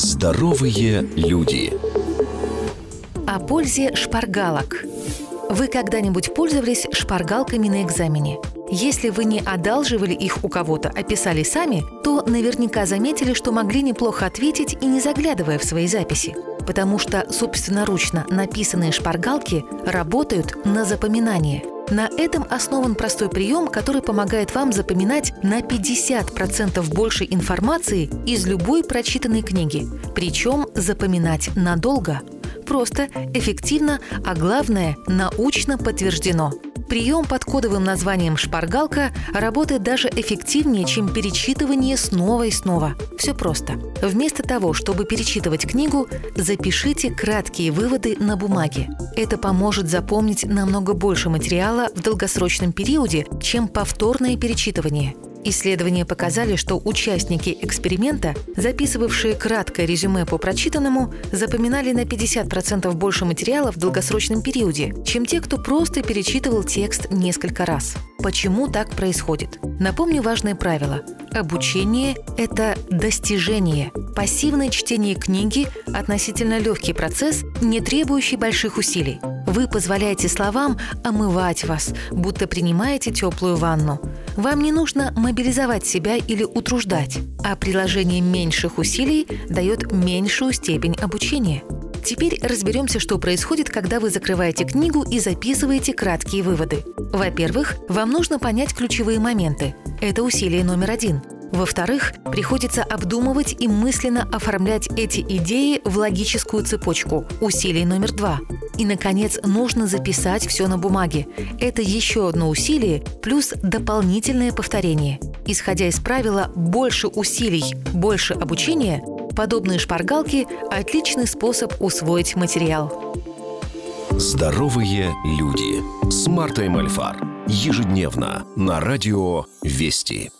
Здоровые люди. О пользе шпаргалок. Вы когда-нибудь пользовались шпаргалками на экзамене? Если вы не одалживали их у кого-то, а писали сами, то наверняка заметили, что могли неплохо ответить и не заглядывая в свои записи. Потому что собственноручно написанные шпаргалки работают на запоминание – на этом основан простой прием, который помогает вам запоминать на 50% больше информации из любой прочитанной книги. Причем запоминать надолго. Просто, эффективно, а главное, научно подтверждено – Прием под кодовым названием «шпаргалка» работает даже эффективнее, чем перечитывание снова и снова. Все просто. Вместо того, чтобы перечитывать книгу, запишите краткие выводы на бумаге. Это поможет запомнить намного больше материала в долгосрочном периоде, чем повторное перечитывание – Исследования показали, что участники эксперимента, записывавшие краткое резюме по прочитанному, запоминали на 50% больше материала в долгосрочном периоде, чем те, кто просто перечитывал текст несколько раз. Почему так происходит? Напомню важное правило. Обучение – это достижение. Пассивное чтение книги – относительно легкий процесс, не требующий больших усилий. Вы позволяете словам омывать вас, будто принимаете теплую ванну. Вам не нужно мобилизовать себя или утруждать, а приложение меньших усилий дает меньшую степень обучения. Теперь разберемся, что происходит, когда вы закрываете книгу и записываете краткие выводы. Во-первых, вам нужно понять ключевые моменты. Это усилие номер один. Во-вторых, приходится обдумывать и мысленно оформлять эти идеи в логическую цепочку. Усилие номер два. И, наконец, нужно записать все на бумаге. Это еще одно усилие плюс дополнительное повторение. Исходя из правила «больше усилий, больше обучения», подобные шпаргалки – отличный способ усвоить материал. Здоровые люди с Мартой Мальфар. Ежедневно на радио «Вести».